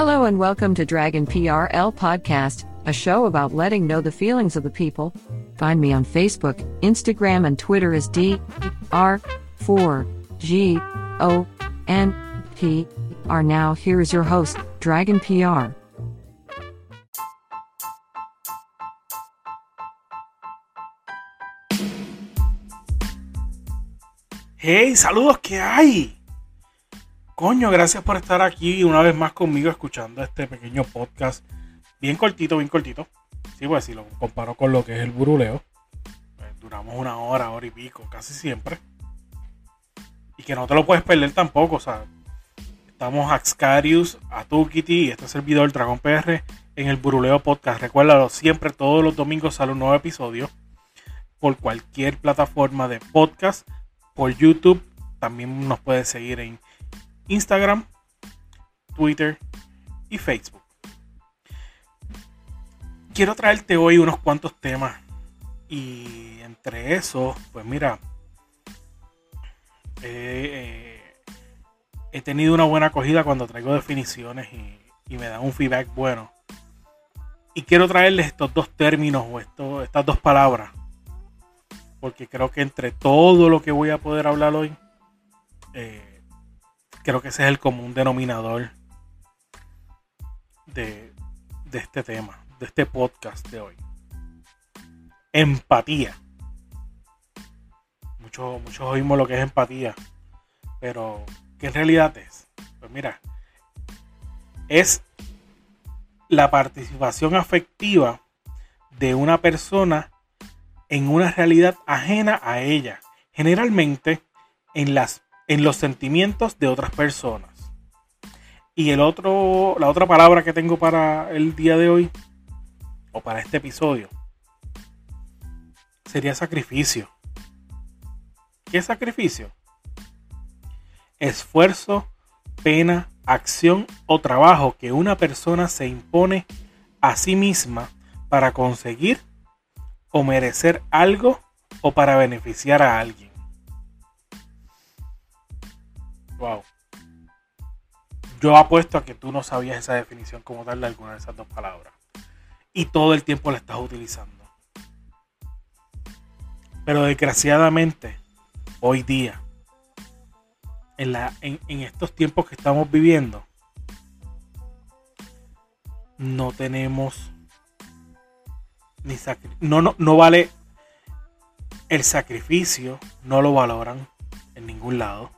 Hello and welcome to Dragon PRL Podcast, a show about letting know the feelings of the people. Find me on Facebook, Instagram, and Twitter as D R 4 G O N P R. Now, here is your host, Dragon PR. Hey, saludos, ¿qué hay? Coño, gracias por estar aquí una vez más conmigo escuchando este pequeño podcast. Bien cortito, bien cortito. Sí, pues si lo comparo con lo que es el buruleo, pues duramos una hora, hora y pico, casi siempre. Y que no te lo puedes perder tampoco, o sea, estamos Axcarius, Atukiti y este servidor Dragón PR en el Buruleo Podcast. Recuérdalo, siempre todos los domingos sale un nuevo episodio por cualquier plataforma de podcast, por YouTube. También nos puedes seguir en Instagram, Twitter y Facebook. Quiero traerte hoy unos cuantos temas y entre esos, pues mira, eh, he tenido una buena acogida cuando traigo definiciones y, me dan un feedback bueno. Y quiero traerles estos dos términos o estas dos palabras, porque creo que entre todo lo que voy a poder hablar hoy, eh, creo que ese es el común denominador de, de este tema, de este podcast de hoy. Empatía. Muchos, muchos oímos lo que es empatía, pero ¿qué en realidad es? Pues mira, es la participación afectiva de una persona en una realidad ajena a ella, generalmente en las en los sentimientos de otras personas. Y el otro, la otra palabra que tengo para el día de hoy, o para este episodio, sería sacrificio. ¿Qué sacrificio? Esfuerzo, pena, acción o trabajo que una persona se impone a sí misma para conseguir o merecer algo o para beneficiar a alguien. Wow. Yo apuesto a que tú no sabías esa definición como tal de alguna de esas dos palabras. Y todo el tiempo la estás utilizando. Pero desgraciadamente, hoy día, en, la, en, estos tiempos que estamos viviendo, no tenemos ni no, no, no vale el sacrificio, no lo valoran en ningún lado.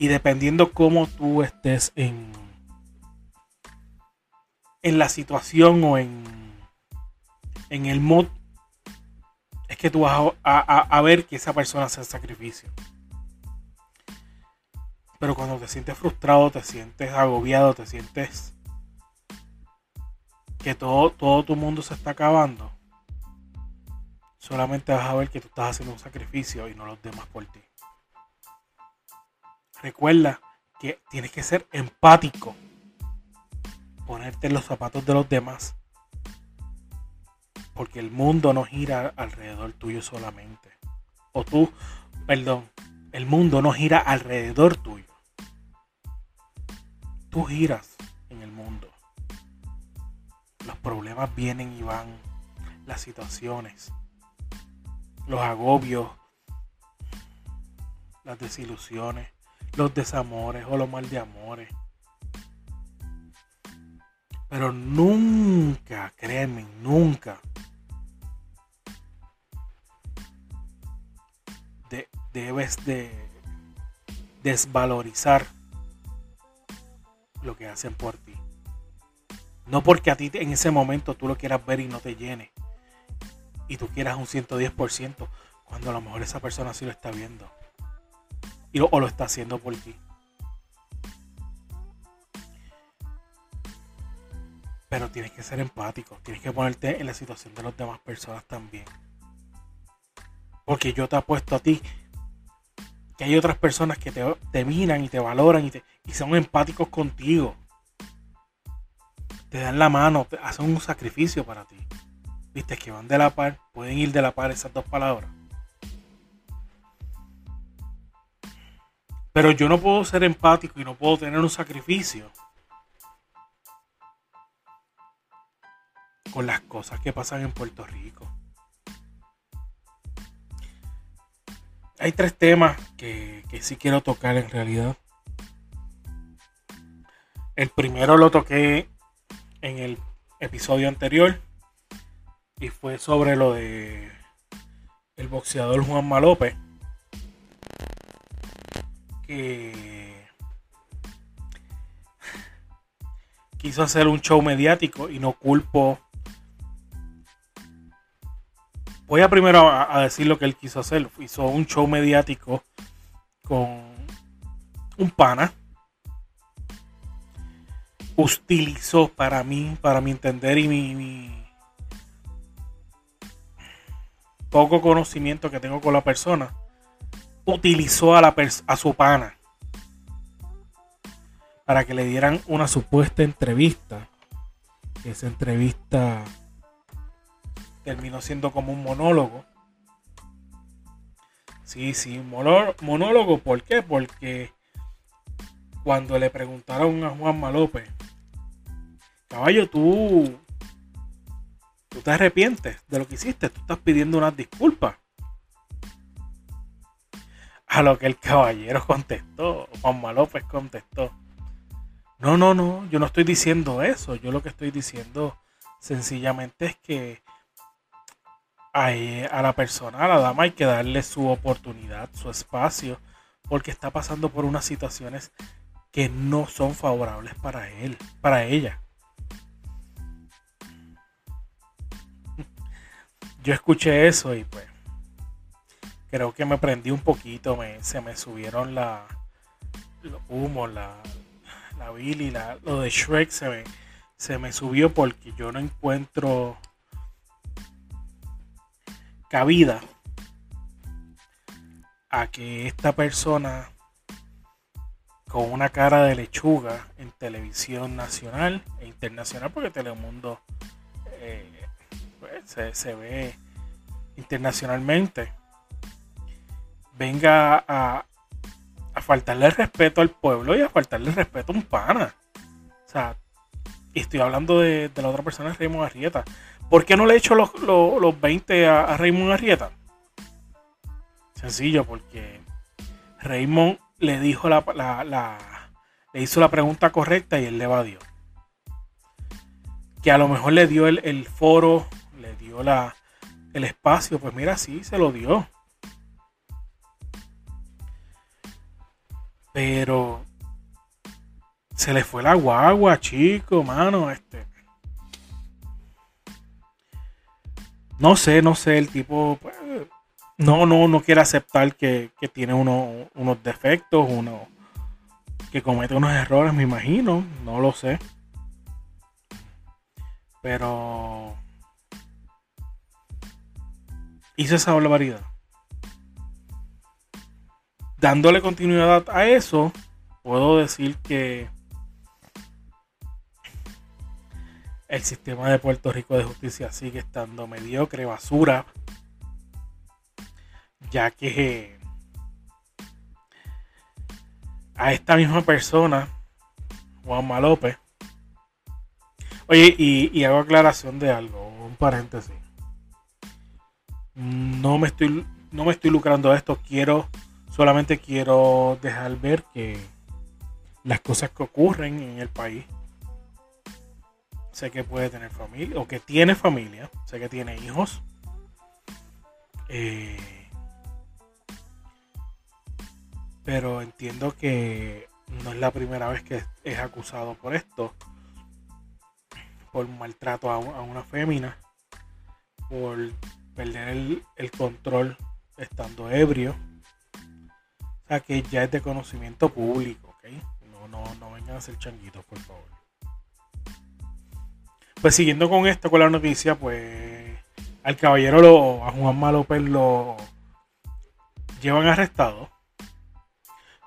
Y dependiendo cómo tú estés en, en la situación o en, en el mood, es que tú vas a, a, a ver que esa persona hace el sacrificio. Pero cuando te sientes frustrado, te sientes agobiado, te sientes que todo, todo tu mundo se está acabando, solamente vas a ver que tú estás haciendo un sacrificio y no los demás por ti. Recuerda que tienes que ser empático. Ponerte en los zapatos de los demás. Porque el mundo no gira alrededor tuyo solamente. O tú, perdón, el mundo no gira alrededor tuyo. Tú giras en el mundo. Los problemas vienen y van. Las situaciones. Los agobios. Las desilusiones los desamores o los mal de amores. Pero nunca, créeme, nunca de, debes de desvalorizar lo que hacen por ti. No porque a ti en ese momento tú lo quieras ver y no te llene. Y tú quieras un 110% cuando a lo mejor esa persona sí lo está viendo y o lo está haciendo por ti. Pero tienes que ser empático, tienes que ponerte en la situación de las demás personas también. Porque yo te apuesto a ti que hay otras personas que te, miran y te valoran y, te, y son empáticos contigo. Te dan la mano, te hacen un sacrificio para ti. Viste que van de la par, pueden ir de la par esas dos palabras. Pero yo no puedo ser empático y no puedo tener un sacrificio con las cosas que pasan en Puerto Rico. Hay tres temas que, que sí quiero tocar en realidad. El primero lo toqué en el episodio anterior y fue sobre lo de el boxeador Juan Malope que quiso hacer un show mediático y no culpo voy a primero a, decir lo que él quiso hacer. Hizo un show mediático con un pana. Utilizó para mí, para mi entender y mi, poco conocimiento que tengo con la persona, utilizó a, la a su pana para que le dieran una supuesta entrevista. Esa entrevista terminó siendo como un monólogo. Sí, sí, monólogo. ¿Por qué? Porque cuando le preguntaron a Juan Malope, caballo, tú, tú te arrepientes de lo que hiciste, tú estás pidiendo unas disculpas. A lo que el caballero contestó, Juan Malópez contestó. No, no, no, yo no estoy diciendo eso. Yo lo que estoy diciendo sencillamente es que a, la persona, a la dama, hay que darle su oportunidad, su espacio, porque está pasando por unas situaciones que no son favorables para él, para ella. Yo escuché eso y pues creo que me prendí un poquito, me, se me subieron la, los humos, la, la Billy, la, lo de Shrek se me, se me subió porque yo no encuentro cabida a que esta persona con una cara de lechuga en televisión nacional e internacional, porque Telemundo eh, pues, se, ve internacionalmente, venga a, a faltarle respeto al pueblo y a faltarle respeto a un pana. O sea, estoy hablando de, la otra persona, Raymond Arrieta. ¿Por qué no le he hecho los, los, 20 a, a, Raymond Arrieta? Sencillo, porque Raymond le dijo la, la, le hizo la pregunta correcta y él le evadió. Que a lo mejor le dio el, el foro, le dio la, el espacio, pues mira, sí, se lo dio. Pero se le fue la guagua, chico, mano, este. No sé, no sé, el tipo pues, no, no, no quiere aceptar que, tiene unos defectos, uno, que comete unos errores, me imagino, no lo sé. Pero hizo esa barbaridad. Dándole continuidad a eso, puedo decir que el sistema de Puerto Rico de justicia sigue estando mediocre, basura, ya que a esta misma persona, Juan Malope, oye, y, hago aclaración de algo, un paréntesis. No me estoy, no me estoy lucrando de esto, quiero, solamente quiero dejar ver que las cosas que ocurren en el país sé que puede tener familia, o que tiene familia, sé que tiene hijos. Eh, pero entiendo que no es la primera vez que es acusado por esto, por maltrato a, una fémina, por perder el, el, control estando ebrio. Sea que ya es de conocimiento público, ¿ok? No, no, no vengan a ser changuitos, por favor. Pues siguiendo con esto, con la noticia, pues al caballero, lo, a Juan López lo llevan arrestado.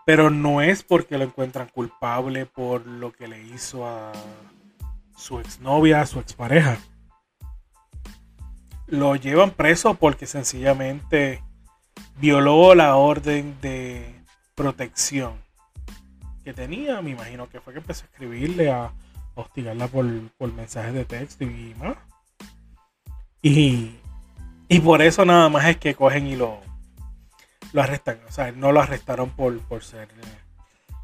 Pero no es porque lo encuentran culpable por lo que le hizo a su exnovia, a su expareja. Lo llevan preso porque sencillamente violó la orden de protección que tenía. Me imagino que fue que empezó a escribirle, a hostigarla por, mensajes de texto y más. Y, y por eso nada más es que cogen y lo, lo arrestan. O sea, no lo arrestaron por, por ser. Eh,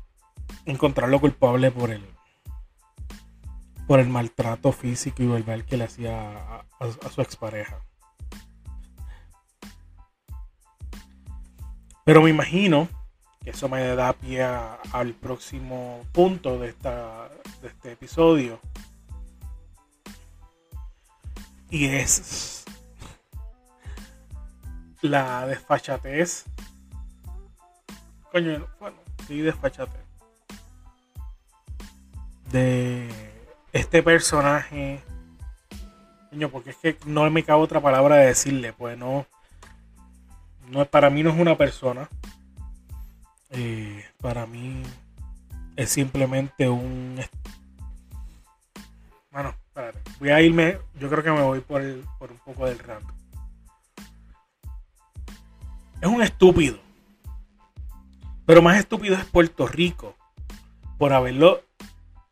encontrarlo culpable por el. Por el maltrato físico y verbal que le hacía a, a su expareja. Pero me imagino que eso me da pie al próximo punto de, esta, de este episodio. Y es la desfachatez. Coño, bueno, sí, desfachatez. De este personaje. Coño, porque es que no me cabe otra palabra de decirle, pues no. No para mí no es una persona. Eh, para mí es simplemente un. Bueno, espérate. Voy a irme. Yo creo que me voy por, por un poco del rato es un estúpido. Pero más estúpido es Puerto Rico por haberlo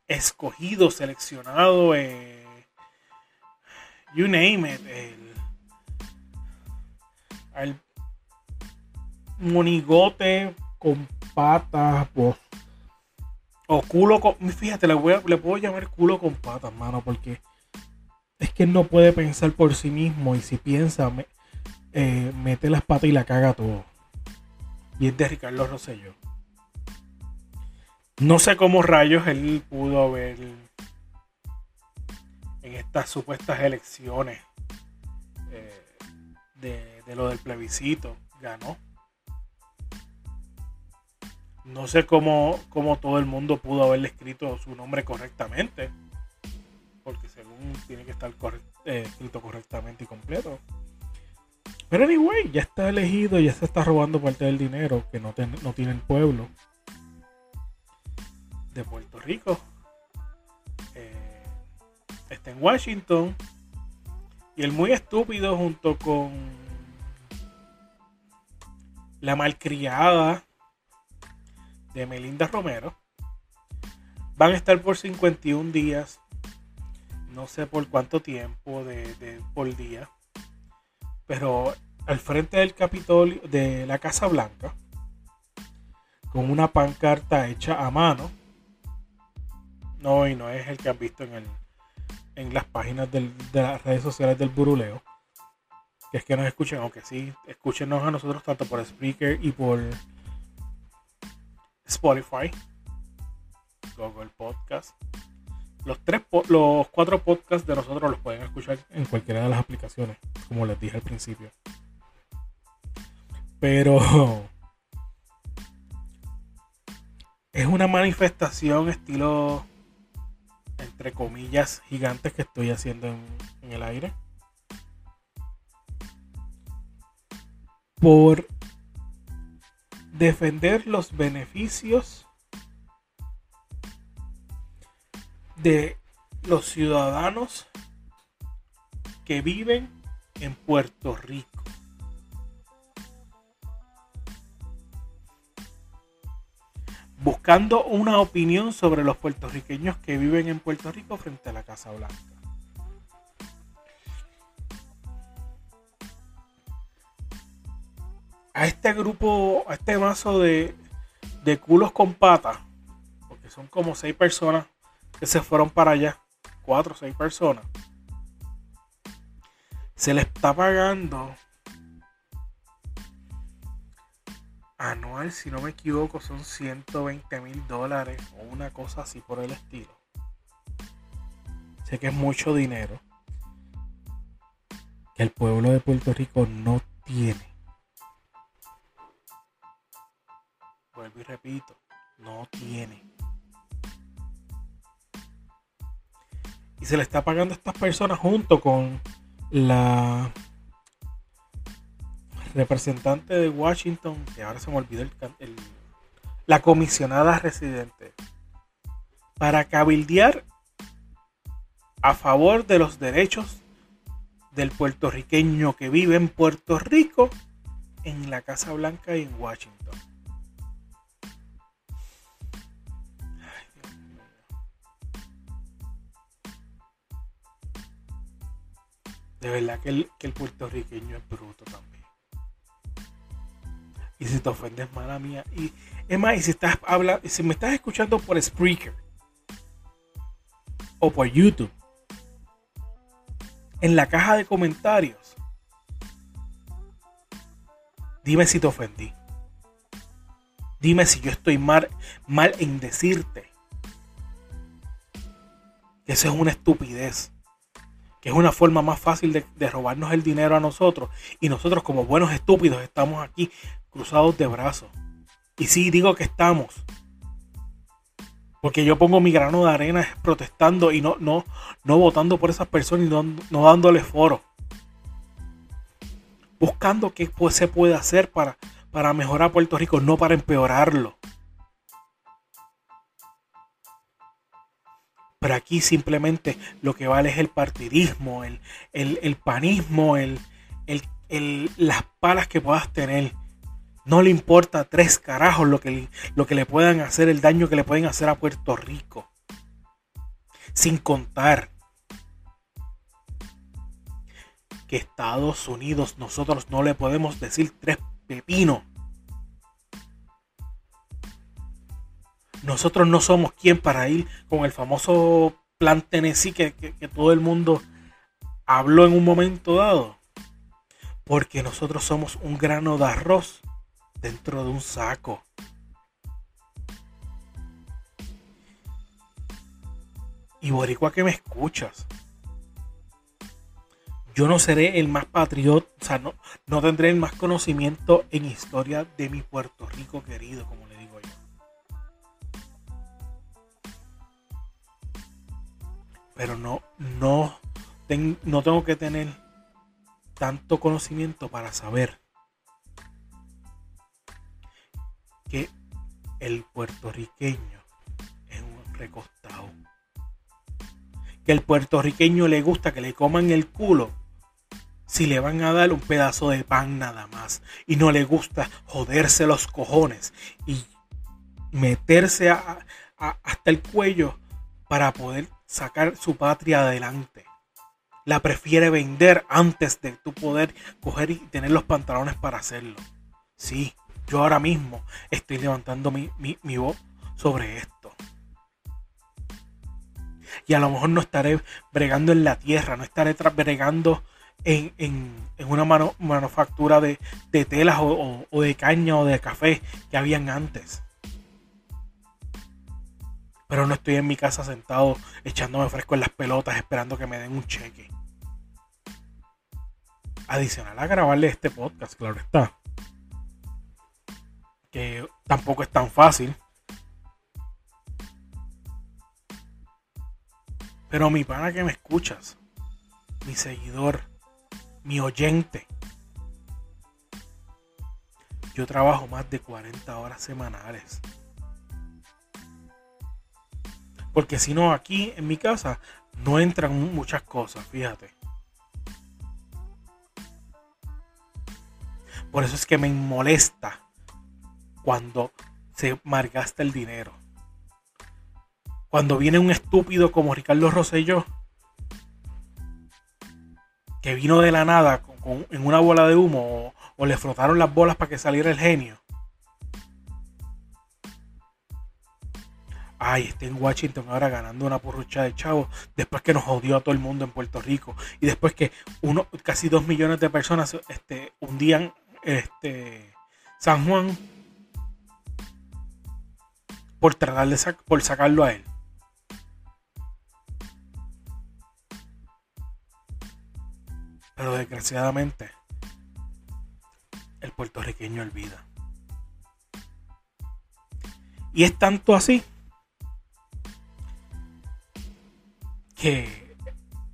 escogido, seleccionado, eh, you name it, el, monigote con patas, o culo con, fíjate, le, le puedo llamar culo con patas, mano, porque es que no puede pensar por sí mismo y si piensa, me, eh, mete las patas y la caga todo. Y es de Ricardo Rosselló. No sé cómo rayos él pudo haber en estas supuestas elecciones eh, de, lo del plebiscito ganó. No sé cómo, cómo, todo el mundo pudo haberle escrito su nombre correctamente. Porque según tiene que estar eh, escrito correctamente y completo. Pero anyway, ya está elegido, ya se está robando parte del dinero que no, no tiene el pueblo de Puerto Rico. Eh, está en Washington. Y el muy estúpido junto con la malcriada de Melinda Romero van a estar por 51 días. No sé por cuánto tiempo de, por día pero al frente del Capitolio, de la Casa Blanca, con una pancarta hecha a mano. No, y no es el que han visto en, el, en las páginas de las redes sociales del Buruleo. Que es que nos escuchen, aunque sí, escúchenos a nosotros tanto por Spreaker y por Spotify, Google Podcast. Los, tres, los cuatro podcasts de nosotros los pueden escuchar en cualquiera de las aplicaciones, como les dije al principio. Pero es una manifestación estilo, entre comillas, gigantes que estoy haciendo en, en el aire. Por defender los beneficios de los ciudadanos que viven en Puerto Rico. Buscando una opinión sobre los puertorriqueños que viven en Puerto Rico frente a la Casa Blanca. A este grupo, a este mazo de, de culos con patas, porque son como seis personas que se fueron para allá, cuatro o seis personas, se le está pagando anual, si no me equivoco, son 120 mil dólares o una cosa así por el estilo. Sé que es mucho dinero que el pueblo de Puerto Rico no tiene. Vuelvo y repito, no tiene. Y se le está pagando a estas personas junto con la representante de Washington, que ahora se me olvidó el, la comisionada residente, para cabildear a favor de los derechos del puertorriqueño que vive en Puerto Rico, en la Casa Blanca y en Washington. De verdad que el, que el puertorriqueño es bruto también. Y si te ofendes, mala mía. Y es más, y si, estás habla, si me estás escuchando por Spreaker o por YouTube, en la caja de comentarios, dime si te ofendí. Dime si yo estoy mal, mal en decirte eso es una estupidez. Es una forma más fácil de, de, robarnos el dinero a nosotros. Y nosotros como buenos estúpidos estamos aquí cruzados de brazos. Y sí, digo que estamos. Porque yo pongo mi grano de arena protestando y no, no, no votando por esas personas y no, no dándole foro. Buscando qué se puede hacer para, para mejorar Puerto Rico, no para empeorarlo. Pero aquí simplemente lo que vale es el partidismo, el, el, el panismo, el, el, las palas que puedas tener. No le importa tres carajos lo que, lo que le puedan hacer, el daño que le pueden hacer a Puerto Rico. Sin contar que Estados Unidos nosotros no le podemos decir tres pepinos. Nosotros no somos quien para ir con el famoso plan Tennessee que, que, todo el mundo habló en un momento dado. Porque nosotros somos un grano de arroz dentro de un saco. Y boricua que me escuchas. Yo no seré el más patriota, o sea, no, no tendré el más conocimiento en historia de mi Puerto Rico querido, como le Pero no, no, ten, no tengo que tener tanto conocimiento para saber que el puertorriqueño es un recostado. Que el puertorriqueño le gusta que le coman el culo si le van a dar un pedazo de pan nada más. Y no le gusta joderse los cojones y meterse a, hasta el cuello para poder sacar su patria adelante. La prefiere vender antes de tu poder coger y tener los pantalones para hacerlo. Sí, yo ahora mismo estoy levantando mi, mi, mi voz sobre esto. Y a lo mejor no estaré bregando en la tierra, no estaré bregando en, en, en una mano, manufactura de, de telas o, o, o, de caña o de café que habían antes. Pero no estoy en mi casa sentado echándome fresco en las pelotas esperando que me den un cheque. Adicional a grabarle este podcast, claro está que tampoco es tan fácil. Pero mi pana que me escuchas, mi seguidor, mi oyente, yo trabajo más de 40 horas semanales. Porque si no, aquí en mi casa no entran muchas cosas, fíjate. Por eso es que me molesta cuando se malgasta el dinero. Cuando viene un estúpido como Ricardo Rosselló, que vino de la nada con, con, en una bola de humo o, o le frotaron las bolas para que saliera el genio. Ay, está en Washington ahora ganando una porrucha de chavos después que nos jodió a todo el mundo en Puerto Rico y después que uno, casi dos millones de personas este, hundían este, San Juan por tratar de por sacarlo a él. Pero desgraciadamente, el puertorriqueño olvida. Y es tanto así que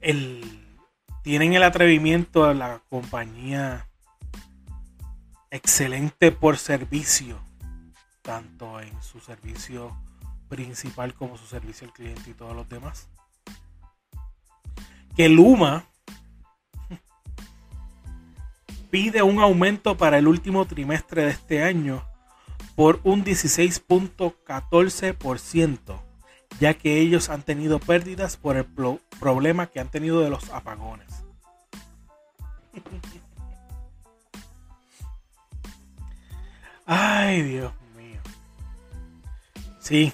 el, tienen el atrevimiento a la compañía excelente por servicio, tanto en su servicio principal como su servicio al cliente y todos los demás. Que Luma pide un aumento para el último trimestre de este año por un 16.14%, ya que ellos han tenido pérdidas por el problema que han tenido de los apagones. Ay, Dios mío. Sí.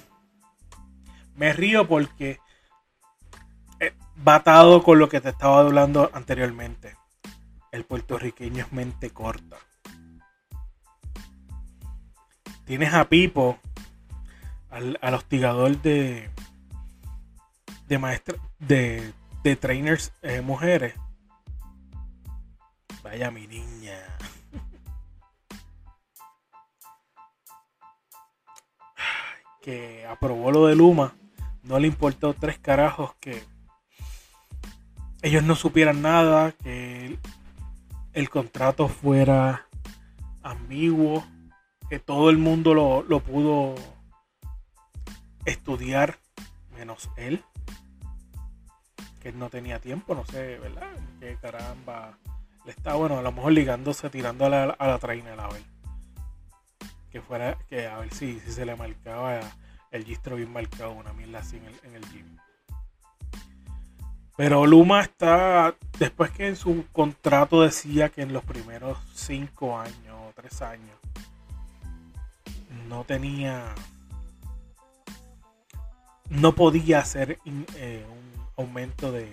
Me río porque batado con lo que te estaba hablando anteriormente. El puertorriqueño es mente corta. Tienes a Pipo, al, hostigador de de maestra de, de trainers eh, mujeres. Vaya mi niña. que aprobó lo de Luma. No le importó tres carajos que ellos no supieran nada, que el contrato fuera ambiguo que todo el mundo lo, pudo estudiar, menos él, que no tenía tiempo, no sé, ¿verdad? Que caramba, le está, bueno, a lo mejor ligándose, tirando a la, a la trainer a. Que fuera, que a ver si, si se le marcaba el gistro bien marcado, una mierda así en el, en el gym. Pero Luma está, después que en su contrato decía que en los primeros cinco años tres años no tenía, no podía hacer eh, un aumento de,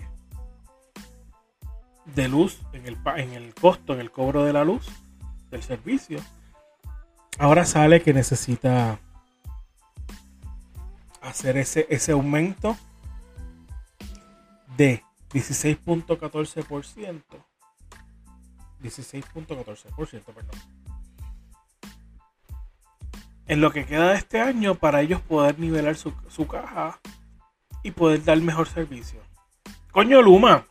de luz en el, en el costo, en el cobro de la luz del servicio. Ahora sale que necesita hacer ese, ese aumento de 16.14%. 16.14%, perdón en lo que queda de este año para ellos poder nivelar su, caja y poder dar mejor servicio. Coño Luma,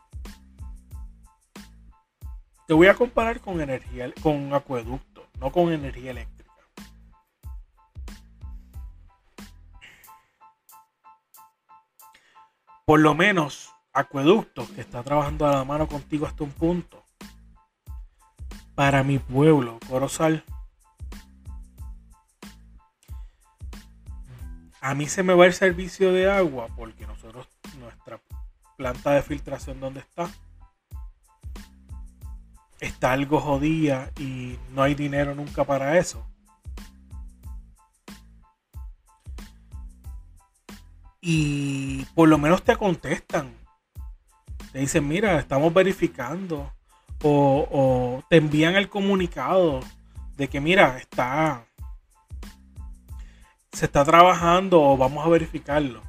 te voy a comparar con energía, con acueducto, no con energía eléctrica. Por lo menos acueducto que está trabajando a la mano contigo hasta un punto. Para mi pueblo, Corozal, a mí se me va el servicio de agua porque nosotros, nuestra planta de filtración donde está, está algo jodida y no hay dinero nunca para eso. Y por lo menos te contestan. Te dicen, mira, estamos verificando. O, o te envían el comunicado de que, mira, está, se está trabajando o vamos a verificarlo.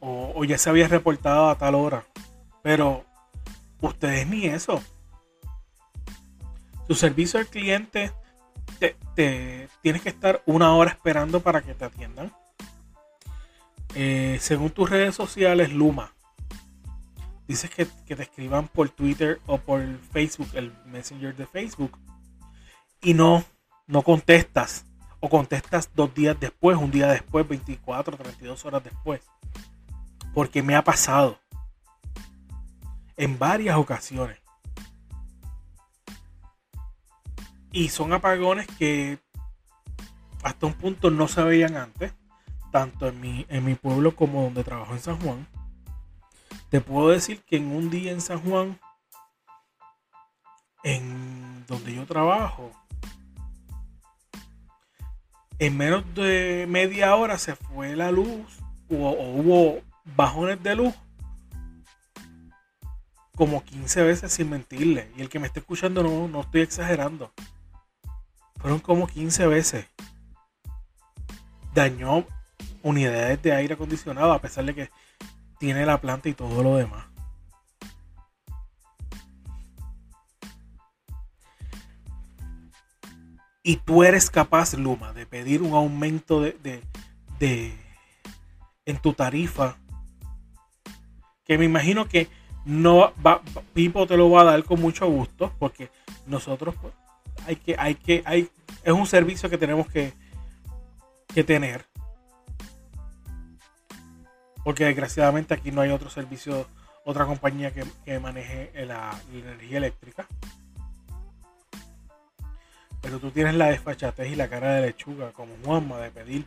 O, ya se había reportado a tal hora. Pero ustedes ni eso. Su servicio al cliente te, tienes que estar una hora esperando para que te atiendan. Eh, según tus redes sociales, Luma. Dices que, que, te escriban por Twitter o por Facebook, el Messenger de Facebook. Y no, no contestas o contestas dos días después, un día después, 24, 32 horas después. Porque me ha pasado en varias ocasiones. Y son apagones que hasta un punto no se veían antes, tanto en mi, en mi pueblo como donde trabajo en San Juan. Te puedo decir que en un día en San Juan, en donde yo trabajo, en menos de media hora se fue la luz o, hubo bajones de luz como 15 veces sin mentirle. Y el que me esté escuchando no, no estoy exagerando. Fueron como 15 veces. Dañó unidades de aire acondicionado a pesar de que tiene la planta y todo lo demás. Y tú eres capaz, Luma, de pedir un aumento de, en tu tarifa, que me imagino que no va, Pipo te lo va a dar con mucho gusto porque nosotros pues, hay que, hay que, hay, es un servicio que tenemos que, que tener. Porque desgraciadamente aquí no hay otro servicio, otra compañía que, que maneje la, energía eléctrica. Pero tú tienes la desfachatez y la cara de lechuga como Juanma de pedir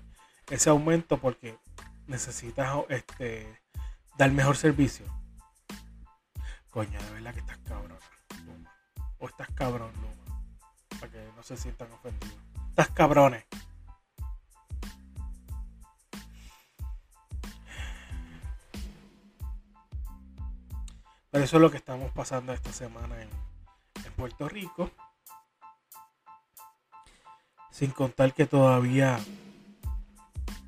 ese aumento porque necesitas este, dar mejor servicio. Coño, de verdad que estás cabrón, Luma. O estás cabrón, Luma. Para que no se sientan ofendidos. Estás cabrones. Pero eso es lo que estamos pasando esta semana en, en Puerto Rico. Sin contar que todavía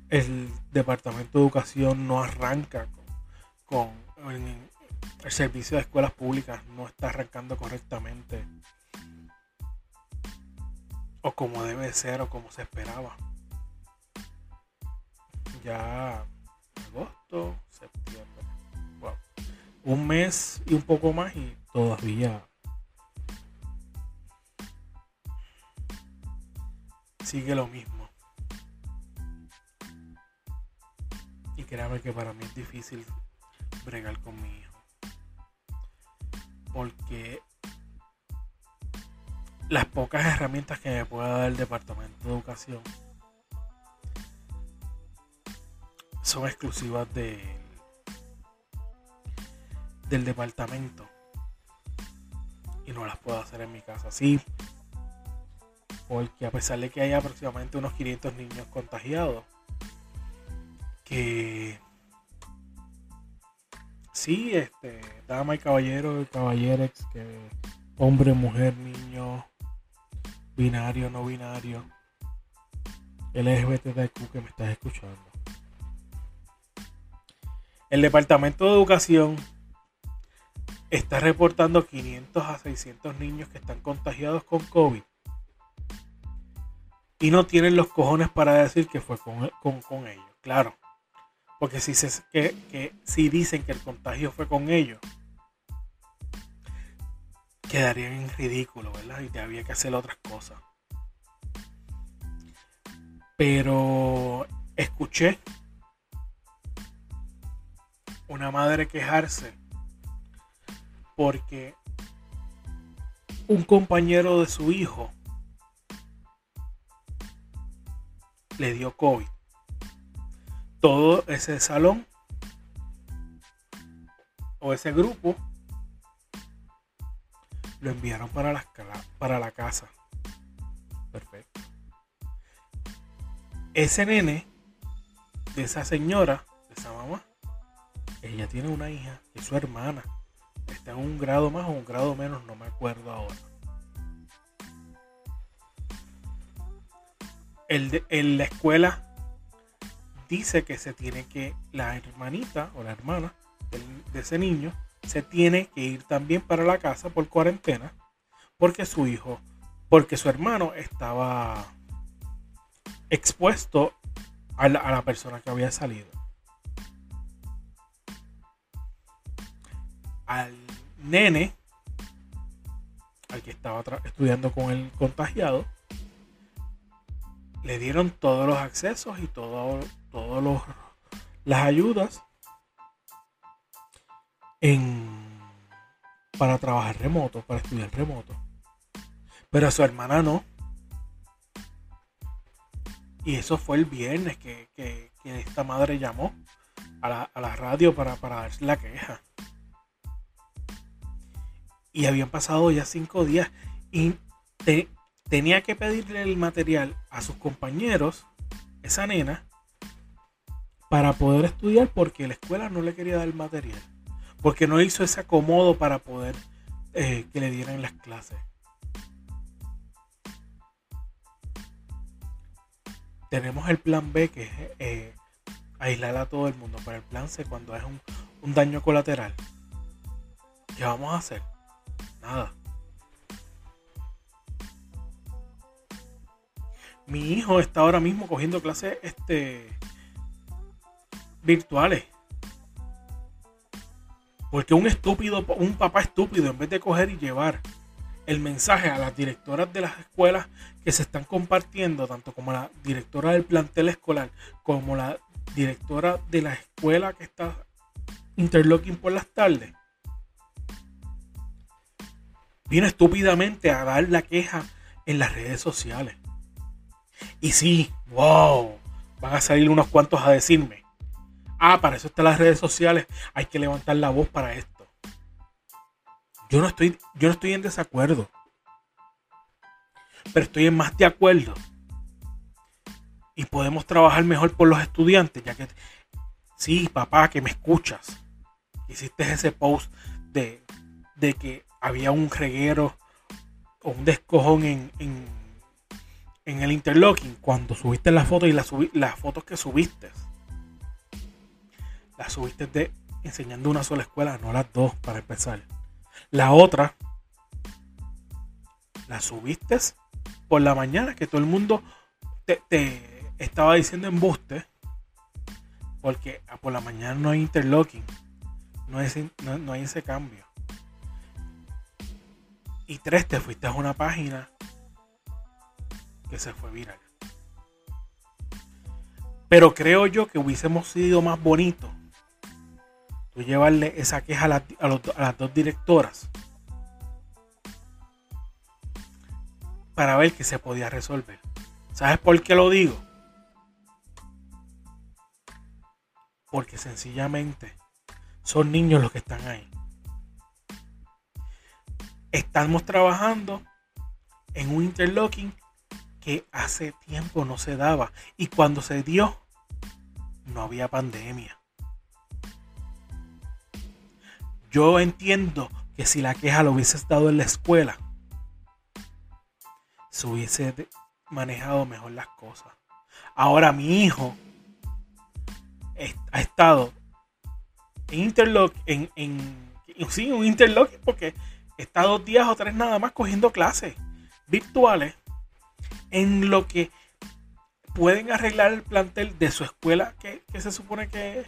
el Departamento de Educación no arranca con, el servicio de escuelas públicas, no está arrancando correctamente o como debe ser o como se esperaba. Ya agosto, septiembre, un mes y un poco más y todavía sigue lo mismo. créame que para mí es difícil bregar con mi hijo. Porque las pocas herramientas que me pueda dar el Departamento de Educación son exclusivas de, del departamento y no las puedo hacer en mi casa. Sí, porque a pesar de que hay aproximadamente unos 500 niños contagiados, que sí, este, dama y caballero y caballerex, que hombre, mujer, niño, binario, no binario, LGBTQ que me estás escuchando. El Departamento de Educación está reportando 500 a 600 niños que están contagiados con COVID. Y no tienen los cojones para decir que fue con, con ellos. Claro, porque si, que, si dicen que el contagio fue con ellos, quedarían en ridículo, ¿verdad? Y te había que hacer otras cosas. Pero escuché una madre quejarse porque un compañero de su hijo le dio COVID todo ese salón o ese grupo lo enviaron para la, para la casa. Perfecto. Ese nene de esa señora, de esa mamá, ella tiene una hija, es su hermana. Está en un grado más o un grado menos, no me acuerdo ahora. El la escuela dice que se tiene que, la hermanita o la hermana de ese niño, se tiene que ir también para la casa por cuarentena, porque su hijo, porque su hermano estaba expuesto a la, persona que había salido. Al nene, al que estaba estudiando con el contagiado, le dieron todos los accesos y todo todas las ayudas en, para trabajar remoto, para estudiar remoto. Pero a su hermana no. Y eso fue el viernes que, esta madre llamó a la, radio para, para darse la queja. Y habían pasado ya cinco días y tenía que pedirle el material a sus compañeros, esa nena, para poder estudiar porque la escuela no le quería dar material. Porque no hizo ese acomodo para poder eh, que le dieran las clases. Tenemos el plan B que es eh, aislar a todo el mundo. Pero el plan C cuando es un, un daño colateral. ¿Qué vamos a hacer? Nada. Mi hijo está ahora mismo cogiendo clases este, virtuales. Porque un estúpido, un papá estúpido, en vez de coger y llevar el mensaje a las directoras de las escuelas que se están compartiendo, tanto como la directora del plantel escolar, como la directora de la escuela que está interlocking por las tardes, viene estúpidamente a dar la queja en las redes sociales. Y sí, wow, van a salir unos cuantos a decirme, ah, para eso están las redes sociales, hay que levantar la voz para esto. Yo no estoy, yo no estoy en desacuerdo. Pero estoy en más de acuerdo. Y podemos trabajar mejor por los estudiantes, ya que sí, papá, que me escuchas. Hiciste ese post de, de que había un reguero o un descojón en, en, en el interlocking cuando subiste las fotos y las, las fotos que subiste las subiste de enseñando una sola escuela, no las dos para empezar. La otra, la subiste por la mañana, que todo el mundo te, estaba diciendo embuste, porque por la mañana no hay interlocking, no hay, no, hay ese cambio. Y tres, te fuiste a una página que se fue viral. Pero creo yo que hubiésemos sido más bonitos tú llevarle esa queja a, las dos directoras para ver qué se podía resolver. ¿Sabes por qué lo digo? Porque sencillamente son niños los que están ahí. Estamos trabajando en un interlocking que hace tiempo no se daba. Y cuando se dio, no había pandemia. Yo entiendo que si la queja lo hubieses dado en la escuela, se hubiese manejado mejor las cosas. Ahora mi hijo ha estado en interlock, en, en sí, un interlock porque está dos días o tres nada más cogiendo clases virtuales en lo que pueden arreglar el plantel de su escuela que, que se supone que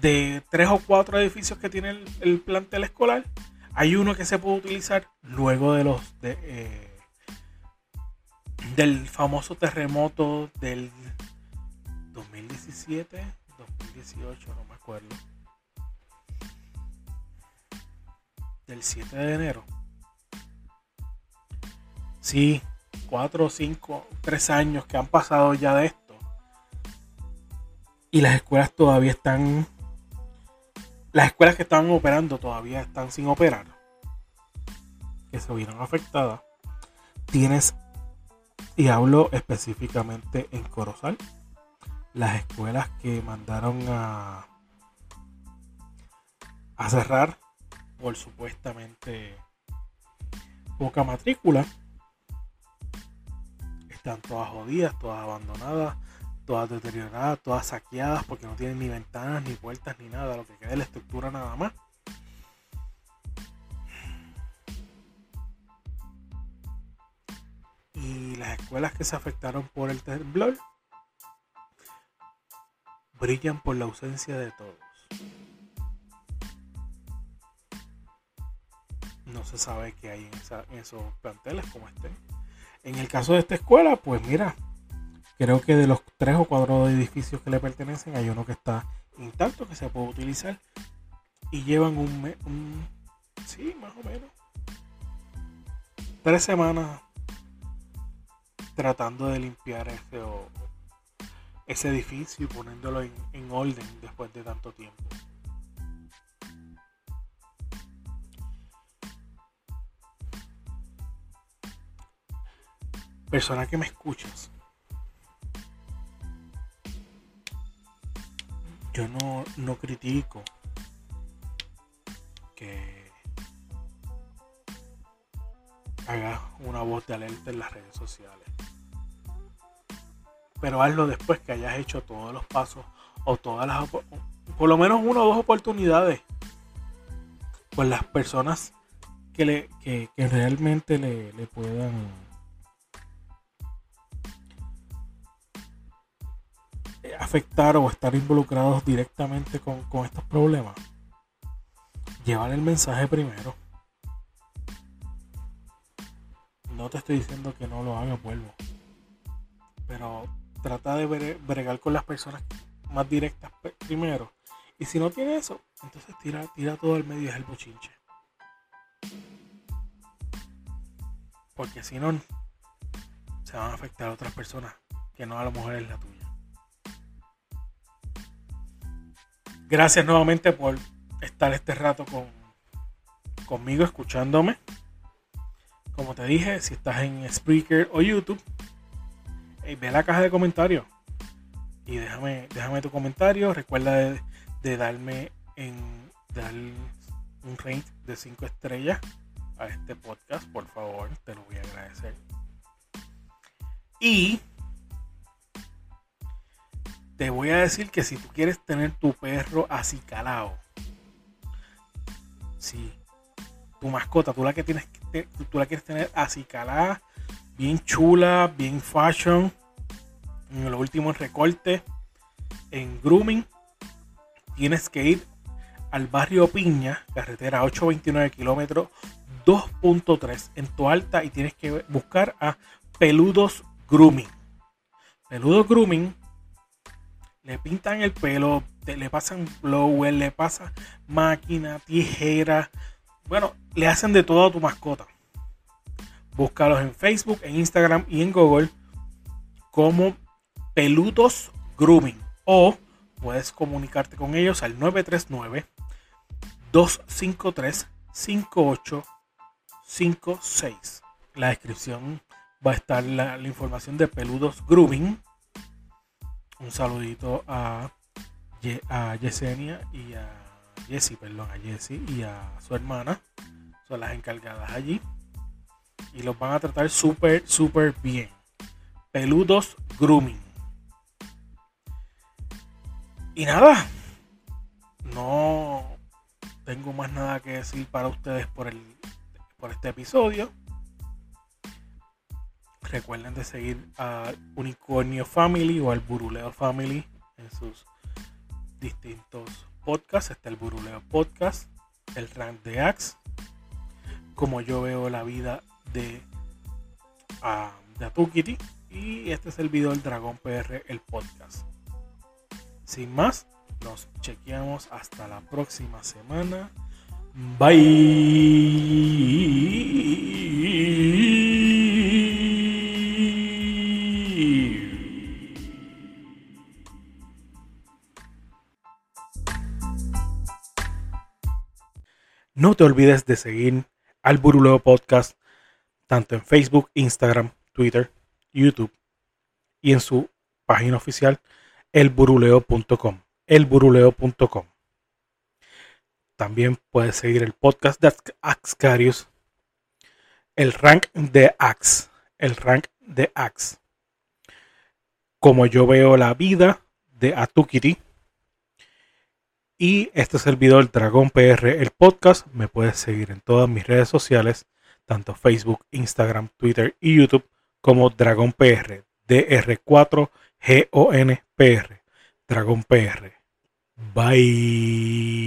de tres o cuatro edificios que tiene el, plantel escolar, hay uno que se puede utilizar luego de los eh, del famoso terremoto del 2017, 2018, no me acuerdo. Del 7 de enero. Sí, cuatro, cinco, tres años que han pasado ya de esto. Y las escuelas todavía están las escuelas que estaban operando todavía están sin operar, que se vieron afectadas. Tienes, y hablo específicamente en Corozal, las escuelas que mandaron a, a cerrar por supuestamente poca matrícula. Están todas jodidas, todas abandonadas, todas deterioradas, todas saqueadas porque no tienen ni ventanas, ni puertas, ni nada, lo que queda es la estructura nada más. Y las escuelas que se afectaron por el temblor brillan por la ausencia de todos. No se sabe qué hay en, en esos planteles como estén. En el caso de esta escuela, pues mira, Creo que de los tres o cuatro edificios que le pertenecen hay uno que está intacto, que se puede utilizar. Y llevan un mes, sí, más o menos. Tres semanas tratando de limpiar ese, ese edificio y poniéndolo en orden después de tanto tiempo. Persona que me escuchas, yo no, critico que hagas una voz de alerta en las redes sociales. Pero hazlo después que hayas hecho todos los pasos o todas las por lo menos una o dos oportunidades con las personas que, le, que, realmente le, le puedan afectar o estar involucrados directamente con, estos problemas. Llévale el mensaje primero. No te estoy diciendo que no lo hagas, vuelvo. Pero trata de bregar con las personas más directas primero. Y si no tiene eso, entonces tira, tira todo al medio es el bochinche. Porque si no, se van a afectar otras personas que no a lo mejor es la tuya. Gracias nuevamente por estar este rato con, conmigo escuchándome. Como te dije, si estás en Spreaker o YouTube, ve a la caja de comentarios y déjame, déjame tu comentario. Recuerda de, darme en dar un rank de 5 estrellas a este podcast, por favor, te lo voy a agradecer. Y te voy a decir que si tú quieres tener tu perro acicalado, si tu mascota, tú la que tienes tú la quieres tener acicalada, bien chula, bien fashion, en los últimos recortes, en grooming, tienes que ir al barrio Piña, carretera 829 kilómetros 2.3 en tu alta y tienes que buscar a Peludos Grooming. Peludos Grooming le pintan el pelo, le pasan blower, le pasan máquina, tijera. Bueno, le hacen de todo a tu mascota. Búscalos en Facebook, en Instagram y en Google como Peludos Grooming. O puedes comunicarte con ellos al 939 253 5856. La descripción va a estar la, la información de Peludos Grooming un saludito a, a Yesenia y a Jessie, perdón, a Jessie y a su hermana. Son las encargadas allí. Y los van a tratar súper, súper bien. Peludos Grooming. Y nada, no tengo más nada que decir para ustedes por, el, por este episodio. Recuerden de seguir a Unicornio Family o al Buruleo Family en sus distintos podcasts. Está el Buruleo Podcast, el Rank de Axe, como yo veo la vida de, uh, de Atukiti. Y este es el video del Dragón PR, el podcast. Sin más, nos chequeamos hasta la próxima semana. Bye. No te olvides de seguir al Buruleo Podcast tanto en Facebook, Instagram, Twitter, YouTube y en su página oficial elburuleo.com. Elburuleo.com. También puedes seguir el podcast de Axcarius, el rank de Ax, el rank de Ax. Como yo veo la vida de Atukiri y este servidor Dragón PR, el podcast. Me puedes seguir en todas mis redes sociales, tanto Facebook, Instagram, Twitter y YouTube, como Dragón PR, DR4GONPR, Dragón PR. Bye.